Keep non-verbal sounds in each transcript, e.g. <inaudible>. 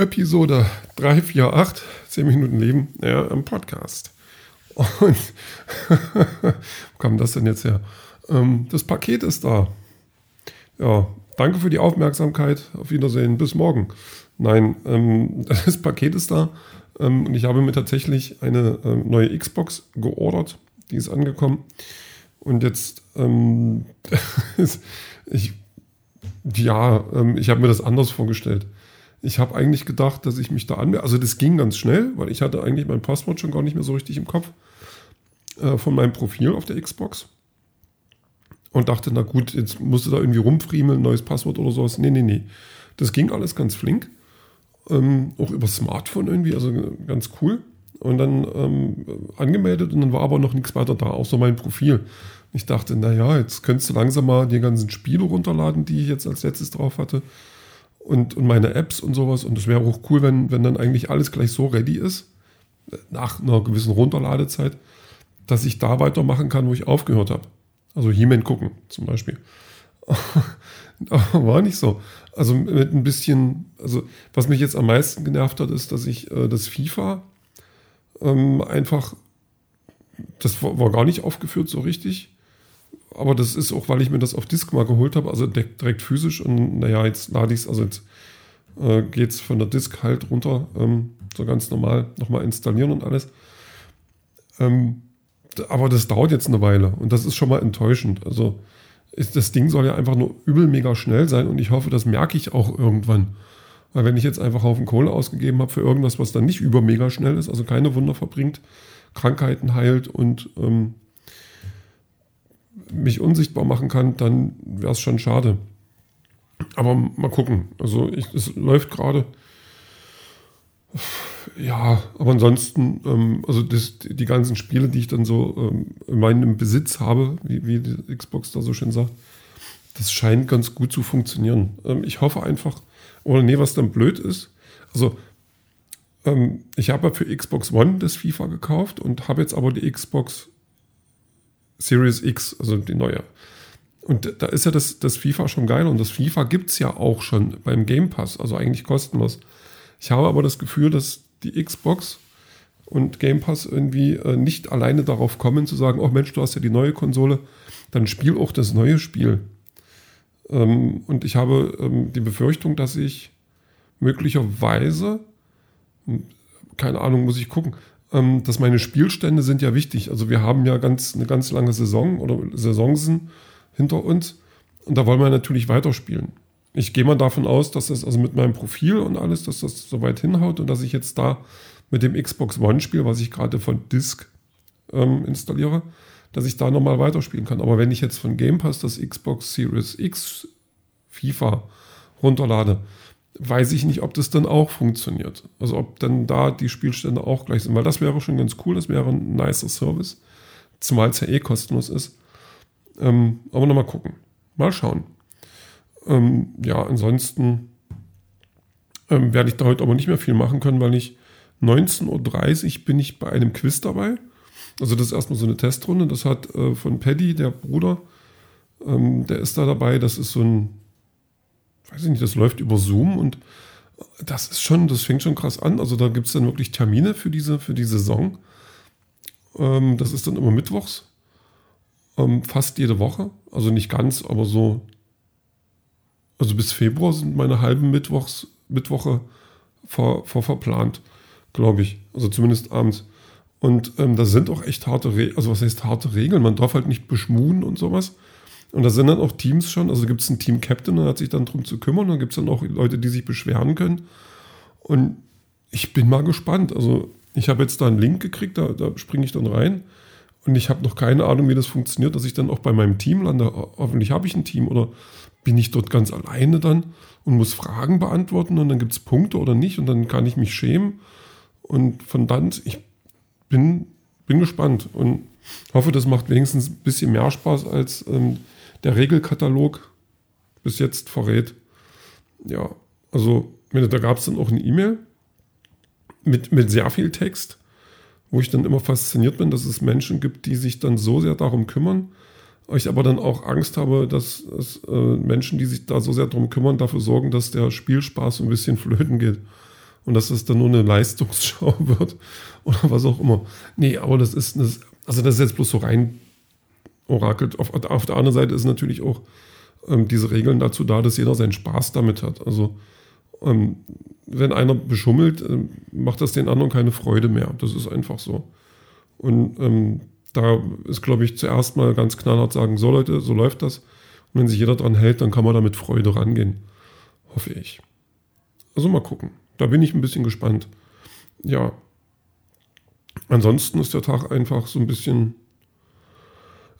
Episode 348, 10 Minuten Leben, ja, im Podcast. Und <laughs> wo kam das denn jetzt her? Ähm, das Paket ist da. Ja, danke für die Aufmerksamkeit. Auf Wiedersehen. Bis morgen. Nein, ähm, <laughs> das Paket ist da. Ähm, und ich habe mir tatsächlich eine ähm, neue Xbox geordert. Die ist angekommen. Und jetzt, ähm, <laughs> ich, ja, ähm, ich habe mir das anders vorgestellt. Ich habe eigentlich gedacht, dass ich mich da anmelde. Also das ging ganz schnell, weil ich hatte eigentlich mein Passwort schon gar nicht mehr so richtig im Kopf äh, von meinem Profil auf der Xbox. Und dachte, na gut, jetzt musst du da irgendwie rumfriemeln, neues Passwort oder sowas. Nee, nee, nee. Das ging alles ganz flink. Ähm, auch über Smartphone irgendwie, also ganz cool. Und dann ähm, angemeldet und dann war aber noch nichts weiter da, außer mein Profil. Ich dachte, naja, jetzt könntest du langsam mal die ganzen Spiele runterladen, die ich jetzt als letztes drauf hatte und, und meine Apps und sowas. Und es wäre auch cool, wenn, wenn dann eigentlich alles gleich so ready ist, nach einer gewissen Runterladezeit, dass ich da weitermachen kann, wo ich aufgehört habe. Also He-Man gucken zum Beispiel. <laughs> War nicht so. Also mit ein bisschen, also was mich jetzt am meisten genervt hat, ist, dass ich äh, das FIFA ähm, einfach, das war, war, gar nicht aufgeführt so richtig aber das ist auch, weil ich mir das auf Disk mal geholt habe, also direkt physisch. Und naja, jetzt lade ich es, also jetzt äh, geht es von der Disk halt runter, ähm, so ganz normal nochmal installieren und alles. Ähm, aber das dauert jetzt eine Weile und das ist schon mal enttäuschend. Also ist, das Ding soll ja einfach nur übel mega schnell sein und ich hoffe, das merke ich auch irgendwann. Weil wenn ich jetzt einfach Haufen Kohle ausgegeben habe für irgendwas, was dann nicht über mega schnell ist, also keine Wunder verbringt, Krankheiten heilt und ähm, mich unsichtbar machen kann, dann wäre es schon schade. Aber mal gucken. Also ich, es läuft gerade. Ja, aber ansonsten, ähm, also das, die ganzen Spiele, die ich dann so ähm, in meinem Besitz habe, wie, wie die Xbox da so schön sagt, das scheint ganz gut zu funktionieren. Ähm, ich hoffe einfach, oder nee, was dann blöd ist, also ähm, ich habe ja für Xbox One das FIFA gekauft und habe jetzt aber die Xbox Series X, also die neue. Und da ist ja das, das FIFA schon geil und das FIFA gibt es ja auch schon beim Game Pass, also eigentlich kostenlos. Ich habe aber das Gefühl, dass die Xbox und Game Pass irgendwie äh, nicht alleine darauf kommen zu sagen, oh Mensch, du hast ja die neue Konsole, dann spiel auch das neue Spiel. Ähm, und ich habe ähm, die Befürchtung, dass ich möglicherweise, keine Ahnung, muss ich gucken, ähm, dass meine Spielstände sind ja wichtig. Also wir haben ja ganz, eine ganz lange Saison oder Saisonsen hinter uns und da wollen wir natürlich weiterspielen. Ich gehe mal davon aus, dass das also mit meinem Profil und alles, dass das soweit hinhaut und dass ich jetzt da mit dem Xbox One Spiel, was ich gerade von Disk ähm, installiere, dass ich da nochmal weiterspielen kann. Aber wenn ich jetzt von Game Pass das Xbox Series X FIFA runterlade, weiß ich nicht, ob das dann auch funktioniert. Also ob dann da die Spielstände auch gleich sind, weil das wäre schon ganz cool, das wäre ein nicer Service, zumal es ja eh kostenlos ist. Ähm, aber nochmal gucken. Mal schauen. Ähm, ja, ansonsten ähm, werde ich da heute aber nicht mehr viel machen können, weil ich 19.30 Uhr bin ich bei einem Quiz dabei. Also das ist erstmal so eine Testrunde. Das hat äh, von Paddy, der Bruder, ähm, der ist da dabei. Das ist so ein weiß ich nicht, das läuft über Zoom und das ist schon, das fängt schon krass an. Also da gibt es dann wirklich Termine für diese, für die Saison. Ähm, das ist dann immer mittwochs. Ähm, fast jede Woche. Also nicht ganz, aber so. Also bis Februar sind meine halben Mittwochs, Mittwoche vor, vor verplant, glaube ich. Also zumindest abends. Und ähm, da sind auch echt harte Regeln. Also was heißt harte Regeln? Man darf halt nicht beschmuhen und sowas. Und da sind dann auch Teams schon, also gibt es einen Team-Captain, der hat sich dann darum zu kümmern, dann gibt es dann auch Leute, die sich beschweren können. Und ich bin mal gespannt. Also ich habe jetzt da einen Link gekriegt, da, da springe ich dann rein. Und ich habe noch keine Ahnung, wie das funktioniert, dass ich dann auch bei meinem Team lande. Hoffentlich habe ich ein Team oder bin ich dort ganz alleine dann und muss Fragen beantworten und dann gibt es Punkte oder nicht und dann kann ich mich schämen. Und von dann, ich bin, bin gespannt und hoffe, das macht wenigstens ein bisschen mehr Spaß als ähm, der Regelkatalog bis jetzt verrät. Ja, also da gab es dann auch eine E-Mail mit, mit sehr viel Text, wo ich dann immer fasziniert bin, dass es Menschen gibt, die sich dann so sehr darum kümmern. Ich aber dann auch Angst habe, dass es, äh, Menschen, die sich da so sehr darum kümmern, dafür sorgen, dass der Spielspaß ein bisschen <laughs> flöten geht. und dass das dann nur eine Leistungsschau <laughs> wird oder was auch immer. Nee, aber das ist, das, also das ist jetzt bloß so rein orakelt. Auf, auf der anderen Seite ist natürlich auch ähm, diese Regeln dazu da, dass jeder seinen Spaß damit hat. Also ähm, wenn einer beschummelt, äh, macht das den anderen keine Freude mehr. Das ist einfach so. Und ähm, da ist, glaube ich, zuerst mal ganz knallhart sagen, so Leute, so läuft das. Und wenn sich jeder dran hält, dann kann man da mit Freude rangehen. Hoffe ich. Also mal gucken. Da bin ich ein bisschen gespannt. Ja. Ansonsten ist der Tag einfach so ein bisschen.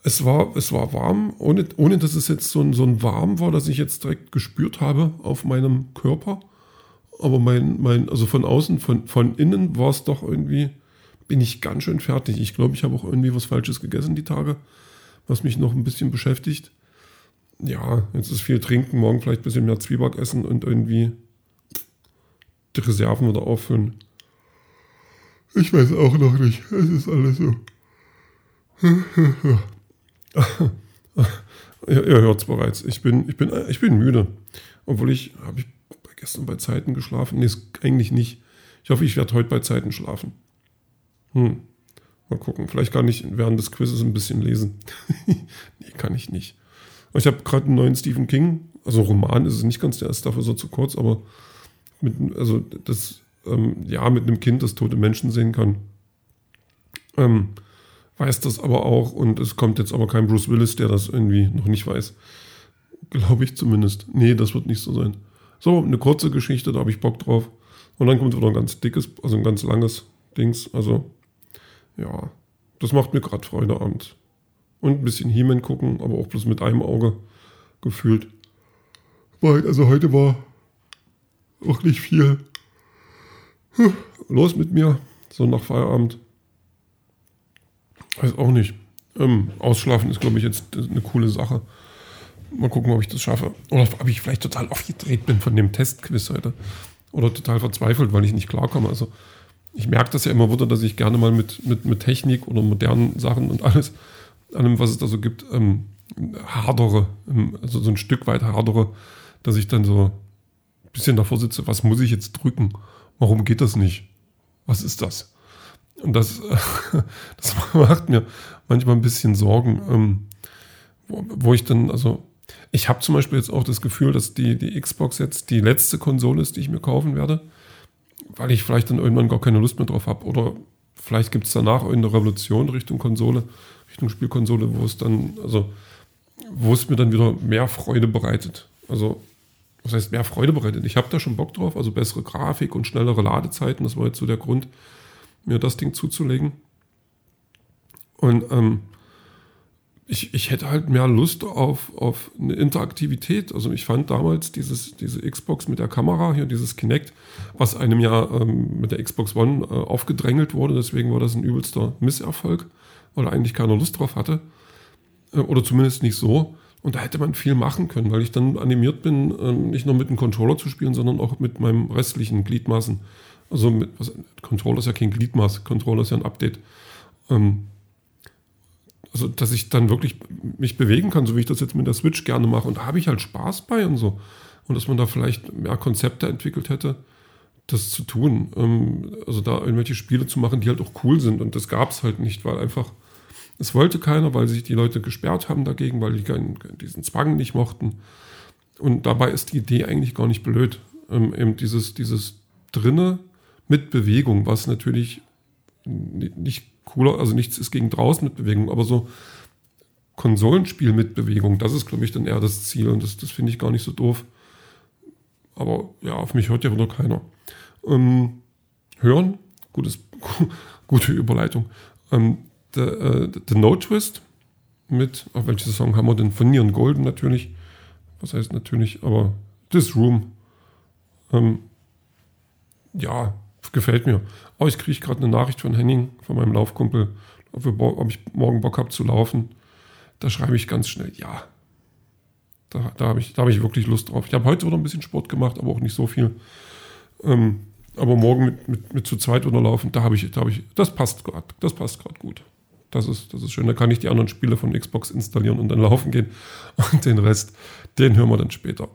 Es war, es war warm, ohne, ohne dass es jetzt so ein, so ein warm war, dass ich jetzt direkt gespürt habe auf meinem Körper. Aber mein, mein, also von außen, von, von innen war es doch irgendwie, bin ich ganz schön fertig. Ich glaube, ich habe auch irgendwie was Falsches gegessen die Tage, was mich noch ein bisschen beschäftigt. Ja, jetzt ist viel trinken, morgen vielleicht ein bisschen mehr Zwieback essen und irgendwie die Reserven wieder auffüllen. Ich weiß auch noch nicht. Es ist alles so. <laughs> ihr, ihr hört es bereits. Ich bin, ich, bin, ich bin müde. Obwohl ich, habe ich gestern bei Zeiten geschlafen? Nee, eigentlich nicht. Ich hoffe, ich werde heute bei Zeiten schlafen. Hm. Mal gucken. Vielleicht kann ich während des Quizzes ein bisschen lesen. <laughs> nee, kann ich nicht. Ich habe gerade einen neuen Stephen King, also Roman ist es nicht ganz, der ist dafür so zu kurz, aber mit, also das, ähm, ja, mit einem Kind, das tote Menschen sehen kann. Ähm, weiß das aber auch und es kommt jetzt aber kein Bruce Willis, der das irgendwie noch nicht weiß. Glaube ich zumindest. Nee, das wird nicht so sein. So, eine kurze Geschichte, da habe ich Bock drauf. Und dann kommt wieder ein ganz dickes, also ein ganz langes Dings. Also, ja, das macht mir gerade Freude abends. Und ein bisschen He-Man gucken, aber auch bloß mit einem Auge gefühlt. Also heute war auch nicht viel los mit mir, so nach Feierabend. Weiß auch nicht. Ähm, ausschlafen ist, glaube ich, jetzt eine coole Sache. Mal gucken, ob ich das schaffe. Oder ob ich vielleicht total aufgedreht bin von dem Testquiz heute. Oder total verzweifelt, weil ich nicht klarkomme. Also ich merke das ja immer wieder, dass ich gerne mal mit, mit, mit Technik oder modernen Sachen und alles, allem, was es da so gibt, ähm, hadere. Ähm, also so ein Stück weit hadere, dass ich dann so ein bisschen davor sitze, was muss ich jetzt drücken? Warum geht das nicht? Was ist das? Und das, <laughs> das macht mir manchmal ein bisschen Sorgen, ähm, wo, wo ich dann, also ich habe zum Beispiel jetzt auch das Gefühl, dass die, die Xbox jetzt die letzte Konsole ist, die ich mir kaufen werde, weil ich vielleicht dann irgendwann gar keine Lust mehr drauf habe. Oder vielleicht gibt es danach eine Revolution Richtung Konsole, Richtung Spielkonsole, wo es dann, also wo es mir dann wieder mehr Freude bereitet. Also, was heißt mehr Freude bereitet? Ich habe da schon Bock drauf, also bessere Grafik und schnellere Ladezeiten. Das war jetzt so der Grund, mir das Ding zuzulegen. Und ähm, ich, ich hätte halt mehr Lust auf, auf eine Interaktivität. Also ich fand damals dieses, diese Xbox mit der Kamera, hier dieses Kinect, was einem ja ähm, mit der Xbox One äh, aufgedrängelt wurde, deswegen war das ein übelster Misserfolg, weil eigentlich keiner Lust drauf hatte. Äh, oder zumindest nicht so. Und da hätte man viel machen können, weil ich dann animiert bin, äh, nicht nur mit dem Controller zu spielen, sondern auch mit meinem restlichen Gliedmaßen. Also mit, was, Controller ist ja kein Gliedmaß, Controller ist ja ein Update. Ähm, also dass ich dann wirklich mich bewegen kann, so wie ich das jetzt mit der Switch gerne mache. Und da habe ich halt Spaß bei und so. Und dass man da vielleicht mehr Konzepte entwickelt hätte, das zu tun. Ähm, also da irgendwelche Spiele zu machen, die halt auch cool sind. Und das gab es halt nicht, weil einfach, es wollte keiner, weil sich die Leute gesperrt haben dagegen, weil die keinen, diesen Zwang nicht mochten. Und dabei ist die Idee eigentlich gar nicht blöd. Ähm, eben dieses, dieses drinne mit Bewegung, was natürlich nicht cooler, also nichts ist gegen draußen mit Bewegung, aber so Konsolenspiel mit Bewegung, das ist, glaube ich, dann eher das Ziel und das, das finde ich gar nicht so doof. Aber ja, auf mich hört ja wieder keiner. Ähm, hören, gutes, <laughs> gute Überleitung. Ähm, The, äh, The No Twist mit, auf welche Song haben wir denn? Von Neon Golden natürlich. Was heißt natürlich, aber This Room. Ähm, ja, gefällt mir. Oh, ich kriege gerade eine Nachricht von Henning, von meinem Laufkumpel, ob, wir, ob ich morgen Bock habe zu laufen. Da schreibe ich ganz schnell, ja. Da, da habe ich, hab ich wirklich Lust drauf. Ich habe heute wieder ein bisschen Sport gemacht, aber auch nicht so viel. Ähm, aber morgen mit, mit, mit zu zweit unterlaufen, da habe ich, da hab ich, das passt gerade, das passt gerade gut. Das ist, das ist schön. Da kann ich die anderen Spiele von Xbox installieren und dann laufen gehen. Und den Rest, den hören wir dann später.